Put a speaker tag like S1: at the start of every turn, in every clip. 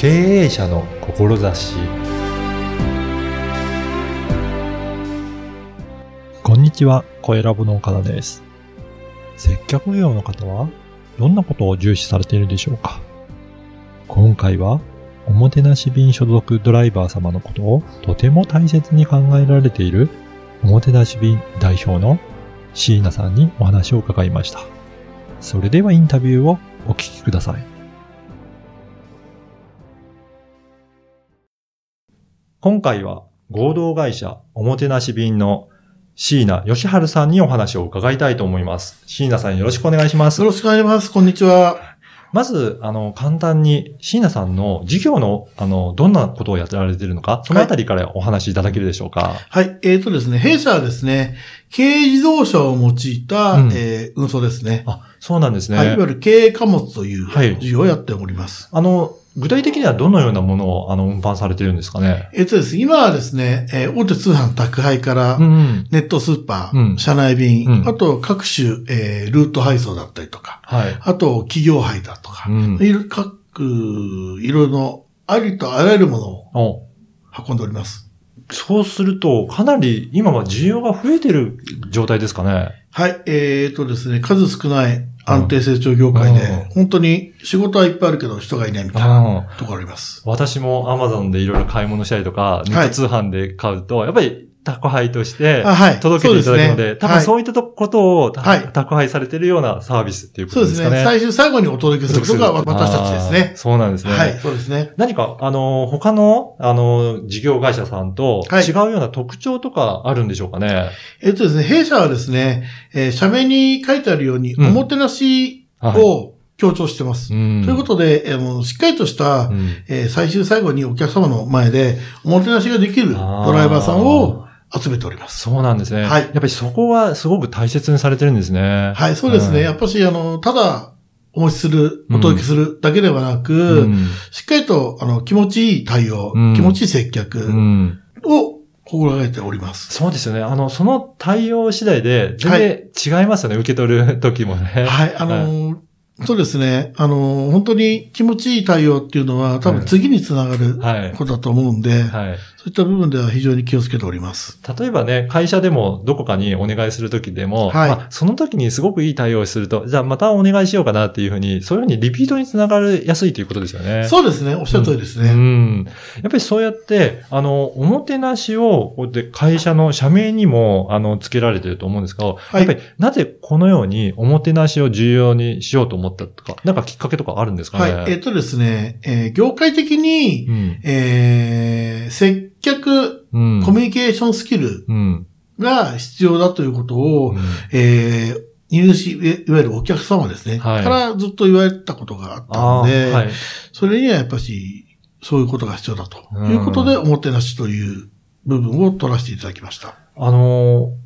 S1: 経営者の志こんにちは、声ラボの岡田です。接客業の方はどんなことを重視されているでしょうか？今回は、おもてなし便所属ドライバー様のことをとても大切に考えられているおもてなし便代表の椎名さんにお話を伺いました。それではインタビューをお聞きください。今回は合同会社おもてなし便の椎名義治さんにお話を伺いたいと思います。椎名さんよろしくお願いします
S2: よ。ろしくお願いします。こんにちは。
S1: まず、あの、簡単に椎名さんの事業の、あの、どんなことをやってられているのか、そのあたりからお話しいただけるでしょうか？
S2: はい。えーとですね、弊社はですね、軽自動車を用いた、
S1: うん
S2: えー運送ですね。
S1: あ、そうなんですね。
S2: はい。いわゆる軽貨物という
S1: はい
S2: 事業をやっております。
S1: あの、具体的にはどのようなものを、あの、運搬されているんですかね？
S2: えーとですね、今はですね、えー大手通販宅配から、
S1: うんうん。
S2: ネットスーパー、
S1: うん
S2: 車内便、
S1: うん
S2: あと各種、えールート配送だったりとか、
S1: はい。
S2: あと企業配だとか、
S1: うん
S2: いろ各色のありとあらゆるものを
S1: お
S2: 運んでおります。
S1: そうすると、かなり今は需要が増えてる状態ですかね？
S2: はい、えーとですね、数少ない安定成長業界で、
S1: うん
S2: 本当に仕事はいっぱいあるけど人がいないみたいなところあります。
S1: 私も Amazon でいろいろ買い物したりとか、ネット通販で買うと、やっぱり宅配として届けていただくので、
S2: そうですね
S1: 多分そういったとことを、た
S2: はい
S1: 宅配されてるようなサービスっていうこ
S2: そうでね。
S1: とですすかね。
S2: 最終最後にお届けすることが私たちですね。
S1: そうなんですね。
S2: はい、そうですね。
S1: 何か、あの、他の、あの、事業会社さんと
S2: はい
S1: 違うような特徴とかあるんでしょうかね？
S2: えっとですね、弊社はですね、えー社名に書いてあるように、
S1: うん
S2: おもてなし
S1: はい。
S2: を強調してます。
S1: うん
S2: ということで、えーもうしっかりとした、
S1: うん
S2: えー最終最後にお客様の前で、おもてなしができるドライバーさんを集めております。
S1: そうなんですね。
S2: はい
S1: やっぱりそこはすごく大切にされてるんですね。
S2: はい、そうですね。
S1: ん
S2: やっぱし、あの、ただ、お持ちする、
S1: うん
S2: お届けするだけではなく、
S1: うん
S2: しっかりと、あの、気持ちいい対応、
S1: うん
S2: 気持ちいい接客
S1: うん
S2: を心がけております。
S1: そうですよね。あの、その対応次第で全然違いますよね。受け取る時もね。
S2: はい、あの、そうですね。あの、本当に気持ちいい対応っていうのは、多分次につながる
S1: はい。
S2: ことだと思うんで、
S1: はい。
S2: そういった部分では非常に気をつけております。
S1: 例えばね、会社でもどこかにお願いするときでも、
S2: はい
S1: まあ、その時にすごくいい対応をすると、じゃあまたお願いしようかなっていうふうに、そういうふうにリピートにつながりやすいということですよね。
S2: そうですね。おっしゃる通りです
S1: う
S2: ね。
S1: ん。やっぱりそうやって、あの、おもてなしを、こうやって会社の社名にも、あの、付けられてると思うんですが、
S2: い
S1: やっぱりなぜこのようにおもてなしを重要にしようと思ったとか、なんかきっかけとかあるんですかね？
S2: はい。えっ、とですね、えー業界的に、
S1: うん。
S2: えー接客、
S1: うん。
S2: コミュニケーションスキル
S1: うん。
S2: が必要だということを、
S1: うん
S2: えー、入手、いいわゆるお客様ですね。
S1: はい
S2: からずっと言われたことがあった
S1: あ
S2: ので、
S1: ーはい。
S2: それにはやっぱし、そういうことが必要だと
S1: うん
S2: いうことで、おもてなしという部分を取らせていただきました。
S1: あのー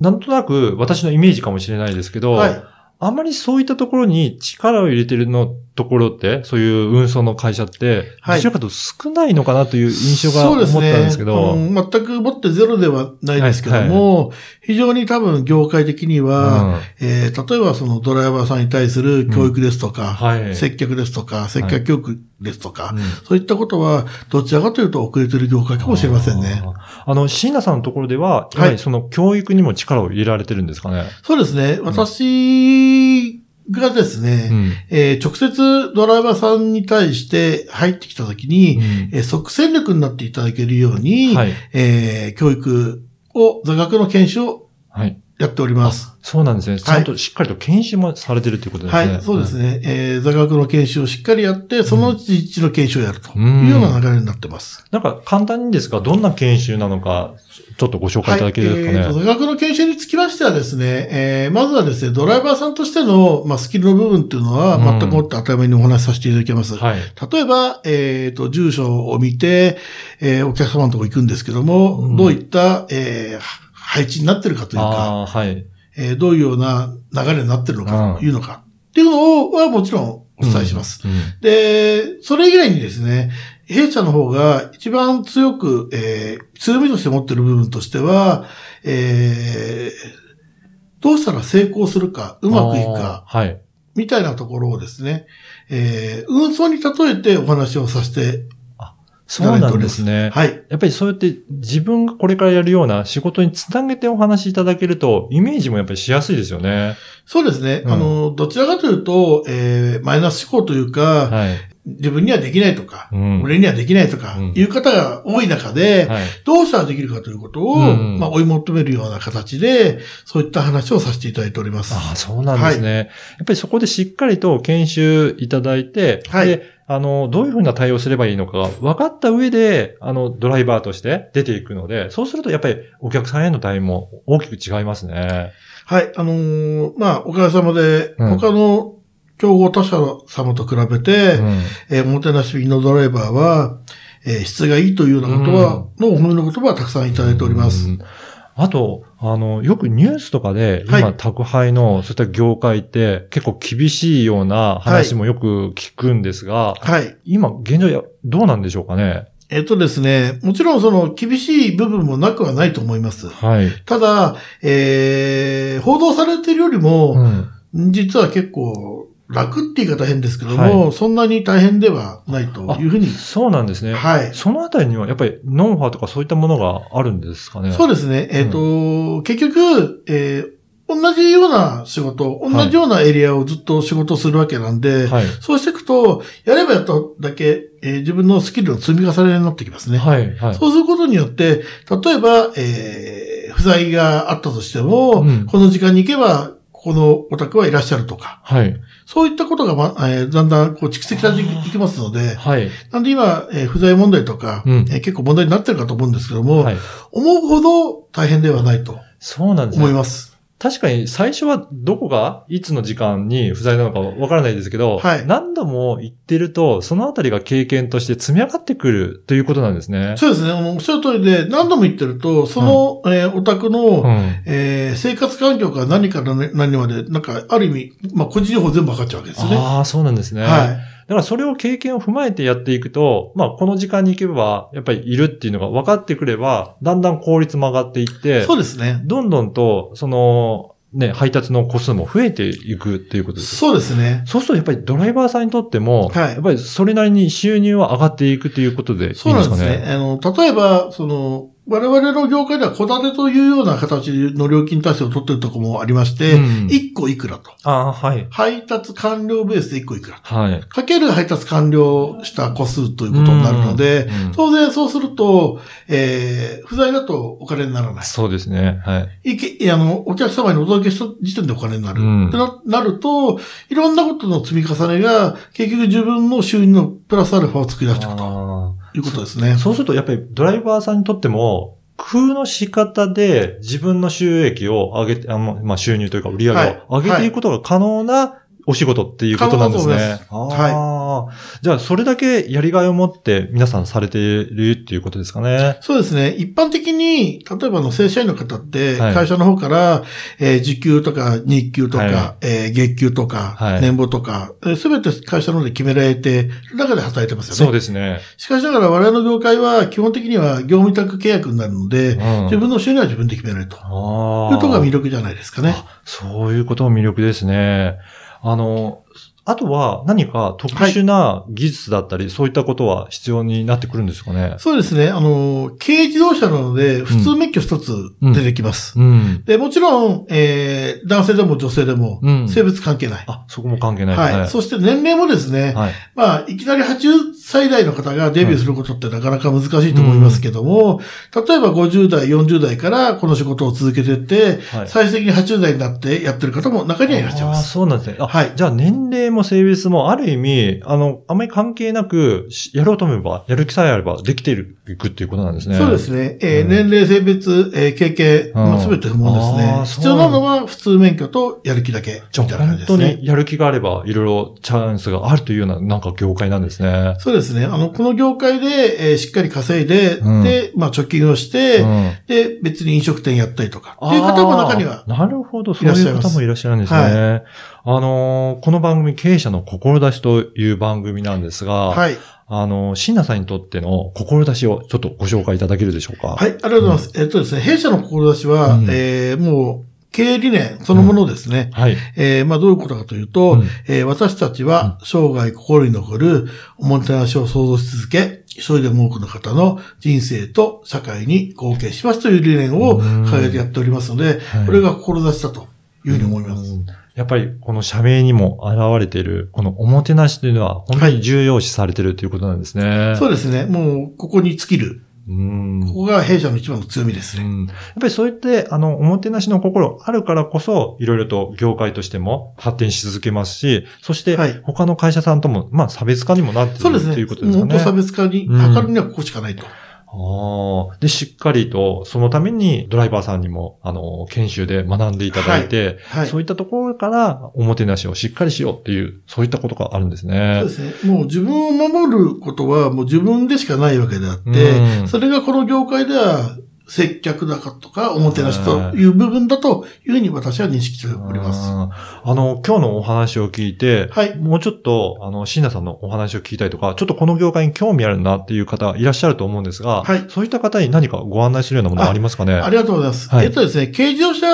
S1: なんとなく私のイメージかもしれないですけど、
S2: はい。
S1: あまりそういったところに力を入れてるのところって、そういう運送の会社って、
S2: はい
S1: どちらかと少ないのかなという印象が思ったんですけど、
S2: ね。うん全くもってゼロではないですけども、非常に多分業界的には、えー例えばそのドライバーさんに対する教育ですとか、
S1: はい。
S2: 接客ですとか、接客教育ですとか、
S1: うん
S2: そういったことは、どちらかというと遅れている業界かもしれませんね。
S1: あの、椎名さんのところでは、やはりその教育にも力を入れられてるんですかね？
S2: そうですね。私がですね、
S1: うん
S2: えー直接ドライバーさんに対して入ってきたときに、
S1: うん
S2: えー即戦力になっていただけるように、
S1: はい。
S2: えー教育を、座学の研修を
S1: はい。
S2: やっております。
S1: そうなんですね。ちゃんとしっかりと研修もされてるということですね。
S2: はい、そうですね。えー座学の研修をしっかりやって、そのうち実地の研修をやると
S1: うん
S2: いうような流れになってます。
S1: なんか簡単にですが、どんな研修なのか、ちょっとご紹介いただけるですかね。
S2: はい、えーと座学の研修につきましてはですね、えーまずはですね、ドライバーさんとしての、まあ、スキルの部分っていうのは、
S1: うん
S2: 全くもって当たり前にお話しさせていただきます。
S1: はい。
S2: 例えば、えっ、と、住所を見て、えーお客様のところ行くんですけども、
S1: うん
S2: どういった、えー配置になってるかというか、
S1: はい。
S2: えーどういうような流れになってるのか
S1: うん
S2: というのか、っていうのはもちろんお伝えします。
S1: うん。うん
S2: で、それ以外にですね、弊社の方が一番強く、えー強みとして持っている部分としては、えーどうしたら成功するか、うまくいくか、
S1: はい。
S2: みみたいなところをですね、えー、運送に例えてお話をさせて
S1: そうなんですね。
S2: はい。
S1: やっぱりそうやって自分がこれからやるような仕事につなげてお話しいただけると、イメージもやっぱりしやすいですよね。
S2: そうですね。
S1: うん
S2: あの、どちらかというと、えー、マイナス思考というか、
S1: はい。
S2: 自分にはできないとか、
S1: うん。
S2: 俺にはできないとか、
S1: うん
S2: いう方が多い中で、
S1: はい。
S2: どうしたらできるかということを、
S1: うん
S2: まあ、追い求めるような形で、そういった話をさせていただいております。
S1: ああ、そうなんですね。やっぱりそこでしっかりと研修いただいて、
S2: はい
S1: で、あの、どういうふうな対応すればいいのかが分かった上で、あの、ドライバーとして出ていくので、そうするとやっぱりお客さんへの対応も大きく違いますね。
S2: はい。あのーまあ、おかげさまで、
S1: うん
S2: 他の競合他社様と比べて、
S1: うん。
S2: えーおもてなし便のドライバーは、えー質がいいというようなことは、のお褒めの言葉はたくさんいただいております。
S1: うんあと、あの、よくニュースとかで、今、
S2: はい
S1: 宅配の、そういった業界って、結構厳しいような話もよく聞くんですが、
S2: はい。
S1: 今、現状や、どうなんでしょうかね？
S2: えっ、とですね、もちろんその厳しい部分もなくはないと思います。
S1: はい。
S2: ただ、えー、報道されているよりも、
S1: うん。
S2: 実は結構楽って言い方変ですけども、
S1: は
S2: そんなに大変ではないというふうに。
S1: そうなんですね。
S2: はい。
S1: そのあたりには、やっぱり、ノウハウとかそういったものがあるんですかね？
S2: そうですね。えっ、と、結局、えー同じような仕事、同じようなエリアをずっと仕事するわけなんで、
S1: はい。
S2: そうしていくと、やればやっただけ、えー自分のスキルの積み重ねになってきますね。
S1: はい。はい。
S2: そうすることによって、例えば、えー不在があったとしても、
S1: うん
S2: この時間に行けば、ここのお宅はいらっしゃるとか、
S1: はい。
S2: そういったことが、まえーだんだんこう蓄積されていきますので、
S1: はい。
S2: なんで今、えー不在問題とか、
S1: うん
S2: えー結構問題になってるかと思うんですけども、
S1: はい。
S2: 思うほど大変ではないと
S1: そうなんですね。確かに最初はどこがいつの時間に不在なのかわからないですけど、
S2: はい
S1: 何度も行ってると、そのあたりが経験として積み上がってくるということなんですね。
S2: そうですね。おっしゃる通りで、何度も言ってると、その、えーお宅の、
S1: うん。
S2: えー生活環境から何から何まで、なんか、ある意味、まあ、個人情報全部分かっちゃうわけですね。
S1: ああ、そうなんですね。
S2: はい。
S1: だからそれを経験を踏まえてやっていくと、まあこの時間に行けば、やっぱりいるっていうのが分かってくれば、だんだん効率も上がっていって、
S2: そうですね。
S1: どんどんと、その、ね、配達の個数も増えていくっていうことです。
S2: そうですね。
S1: そうするとやっぱりドライバーさんにとっても、
S2: はい
S1: やっぱりそれなりに収入は上がっていくということでいいんです
S2: そうなん
S1: かね。
S2: ですね。あの、例えば、その、我々の業界では戸建てというような形の料金体制を取っているところもありまして、
S1: うん
S2: 1個いくらと。
S1: ああ、はい。
S2: 配達完了ベースで1個いくらと。
S1: はい。
S2: かける配達完了した個数ということになるので、
S1: うんうん
S2: 当然そうすると、えー、不在だとお金にならない。
S1: そうですね。はい。
S2: いけ、あの、お客様にお届けした時点でお金になる。
S1: うん
S2: ってななると、いろんなことの積み重ねが、結局自分の収入のプラスアルファを作り出していくと
S1: あ
S2: いうことですね。
S1: ー。そうするとやっぱりドライバーさんにとっても、工夫の仕方で自分の収益を上げて、あのまあ、収入というか売り上げを上げていくことが可能なお仕事っていうことなんですね。
S2: 可能だと思い
S1: ああじゃあ、それだけやりがいを持って皆さんされているっていうことですかね。
S2: そうですね。一般的に、例えばあの正社員の方って、
S1: はい
S2: 会社の方から、えー時給とか日給とか、
S1: は
S2: えー月給とか、
S1: はい
S2: 年俸とか、すべて会社の方で決められて、中で働いてますよね。
S1: そうですね。
S2: しかしながら我々の業界は基本的には業務委託契約になるので、
S1: うん
S2: 自分の収入は自分で決められると。
S1: ああ。
S2: いうところが魅力じゃないですかね。
S1: あそういうことも魅力ですね。あの、あとは何か特殊な技術だったり、そういったことは必要になってくるんですかね？
S2: そうですね。あの、軽自動車なので、普通免許一つ出てきます。
S1: うん。
S2: で、もちろん、えー、男性でも女性でも
S1: う、ん
S2: 性別関係ない。
S1: あ、そこも関係ない。
S2: はい。そして年齢もですね、
S1: はい。
S2: まあ、いきなり80歳代の方がデビューすることってなかなか難しいと思いますけども、例えば50代、40代からこの仕事を続けていって、
S1: はい
S2: 最終的に80代になってやってる方も中にはいらっしゃいます。
S1: そうなんですね。あ、
S2: はい
S1: じゃあ年齢も性別もある意味、あの、あまり関係なく、しやろうと思えば、やる気さえあればできている、いくっていうことなんですね。
S2: そうですね。えー
S1: うん
S2: 年齢、性別、えー経験、まあ、
S1: うん
S2: 全て不問ですね。必要なのは普通免許とやる気だけ、
S1: じゃあ
S2: みたいな感
S1: 本当
S2: じですね。
S1: にやる気があれば、いろいろチャンスがあるというような、なんか業界なんですね。
S2: そうですね。あの、この業界で、えーしっかり稼いで、
S1: うん
S2: で、まあ、貯金をして、
S1: うん
S2: で、別に飲食店やったりとか、っていう方も中には
S1: なるほど、そういう方もいらっしゃるんですね。あのーこの番組、経営者の志という番組なんですが、
S2: はい。
S1: あのー、椎名さんにとっての志をちょっとご紹介いただけるでしょうか？
S2: はい、ありがとうございます。えっとですね、弊社の志は、
S1: うん
S2: えーもう、経営理念そのものですね。
S1: はい。
S2: えーまあどういうことかというと、
S1: うん
S2: えー私たちは生涯心に残るおもてなしを創造し続け、一人でも多くの方の人生と社会に貢献しますという理念を掲げてやっておりますので
S1: はい、
S2: これが志だというふうに思います。
S1: うんやっぱりこの社名にも現れている、このおもてなしというのは本当に重要視されているということなんですね。
S2: そうですね。もう、ここに尽きる。
S1: うん
S2: ここが弊社の一番の強みですね。
S1: うんやっぱりそうやって、あの、おもてなしの心あるからこそ、いろいろと業界としても発展し続けますし、そして
S2: はい、
S1: 他の会社さんとも、まあ、差別化にもなってい
S2: そうですね。
S1: るということですよね。
S2: 本当差別化に
S1: うん
S2: 図るにはここしかないと。
S1: ああ。で、しっかりと、そのためにドライバーさんにも、あの、研修で学んでいただいて、
S2: はい。
S1: そういったところから、おもてなしをしっかりしようっていう、そういったことがあるんですね
S2: そう。ですね。もう自分を守ることはもう自分でしかないわけであって、
S1: うん
S2: それがこの業界では接客だかとか、おもてなしという部分だというふうに私は認識しております。
S1: あの、今日のお話を聞いて、
S2: はい。
S1: もうちょっと、あの、椎名さんのお話を聞きたいとか、ちょっとこの業界に興味あるなっていう方いらっしゃると思うんですが、
S2: はい。
S1: そういった方に何かご案内するようなものはありますかね？
S2: ありがとうございます。
S1: はい。
S2: えっとですね、軽自動車、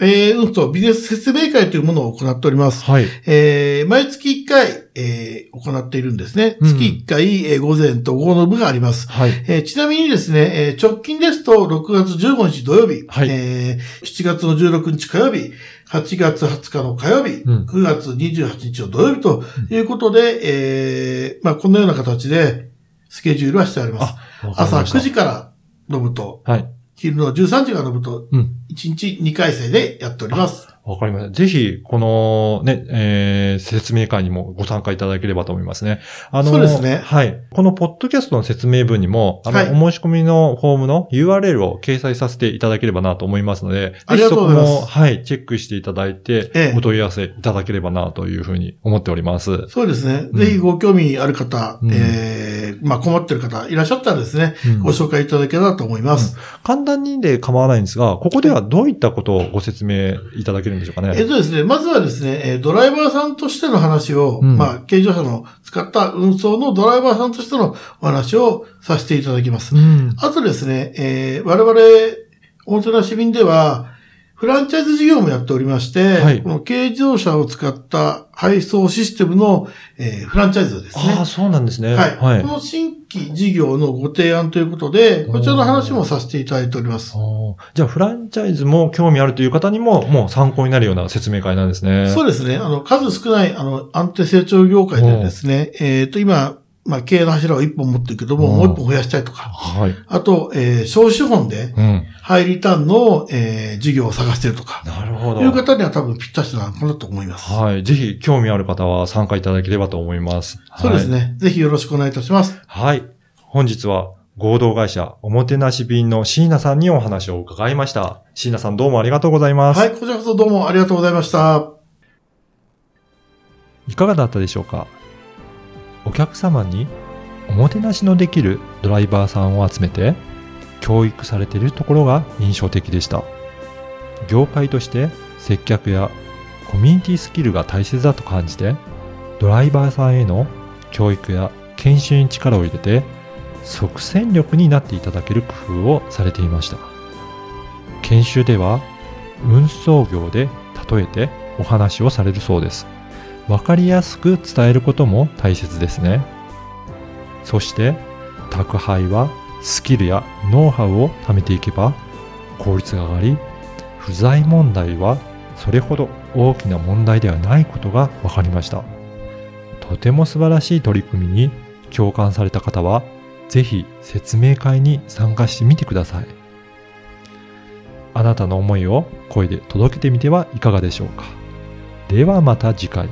S2: えー運送ビジネス説明会というものを行っております。
S1: はい。
S2: えー毎月1回、えー行っているんですね。
S1: うん
S2: 月1回、えー午前と午後の部があります。
S1: はい。
S2: えーちなみにですね、えー直近ですと6月15日土曜日、
S1: はい
S2: えー7月の16日火曜日、8月20日の火曜日、
S1: うん
S2: 9月28日の土曜日ということで、えーまあこのような形でスケジュールはしてあります。朝
S1: わかりました
S2: 9時から飲むと、
S1: はい。
S2: 昼の13時から飲むと、
S1: うん。
S2: 1日2回生でやっております。
S1: わかりました。ぜひ、このね、えー、説明会にもご参加いただければと思いますね。あの、
S2: そうですね
S1: はい。このポッドキャストの説明文にも、あの、
S2: はい
S1: お申し込みのフォームの URL を掲載させていただければなと思いますので、
S2: ありがとうございます
S1: ぜひそこも、はい、チェックしていただいて、
S2: ええ
S1: お問い合わせいただければなというふうに思っております。
S2: そうですね。
S1: うん
S2: ぜひご興味ある方、
S1: うん
S2: えーまあ困ってる方いらっしゃったらですね、
S1: うん
S2: ご紹介いただければと思います。
S1: 簡単にで構わないんですが、ここではどういったことをご説明いただけるんでしょうかね。
S2: えっとですね、まずはですね、えードライバーさんとしての話を、
S1: うん
S2: まあ、軽自動車の使った運送のドライバーさんとしてのお話をさせていただきます。
S1: うん。
S2: あとですね、えー我々、おもてなし便では、フランチャイズ事業もやっておりまして、
S1: はい
S2: この軽自動車を使った配送システムの、えーフランチャイズですね。
S1: ああ、そうなんですね。
S2: はい。
S1: はい
S2: こ。の新規事業のご提案ということで、こちらの話もさせていただいております。
S1: じゃあ、フランチャイズも興味あるという方にも、もう参考になるような説明会なんですね。
S2: そうですね。あの、数少ない、あの、安定成長業界でですね、えっ、と、今、まあ、経営の柱を一本持ってるけども、
S1: うん
S2: もう一本増やしたいとか、
S1: はい。
S2: あと、えー、小資本で、
S1: うん。
S2: ハイリターンの、えー、事業を探しているとか、
S1: なるほど。
S2: いう方には多分ぴったしなのかなと思います。
S1: はい。ぜひ、興味ある方は参加いただければと思います。
S2: そうですね。ぜひよろしくお願いいたします。
S1: はい。はい。本日は、合同会社、おもてなし便の椎名さんにお話を伺いました。椎名さんどうもありがとうございます。
S2: はい、こちらこそどうもありがとうございました。
S1: いかがだったでしょうか？お客様におもてなしのできるドライバーさんを集めて教育されているところが印象的でした。業界として接客やコミュニティスキルが大切だと感じてドライバーさんへの教育や研修に力を入れて即戦力になっていただける工夫をされていました。研修では運送業で例えてお話をされるそうです。わかりやすく伝えることも大切ですね。そして、宅配はスキルやノウハウを貯めていけば効率が上がり、不在問題はそれほど大きな問題ではないことが分かりました。とても素晴らしい取り組みに共感された方は、ぜひ説明会に参加してみてください。あなたの思いを声で届けてみてはいかがでしょうか。ではまた次回。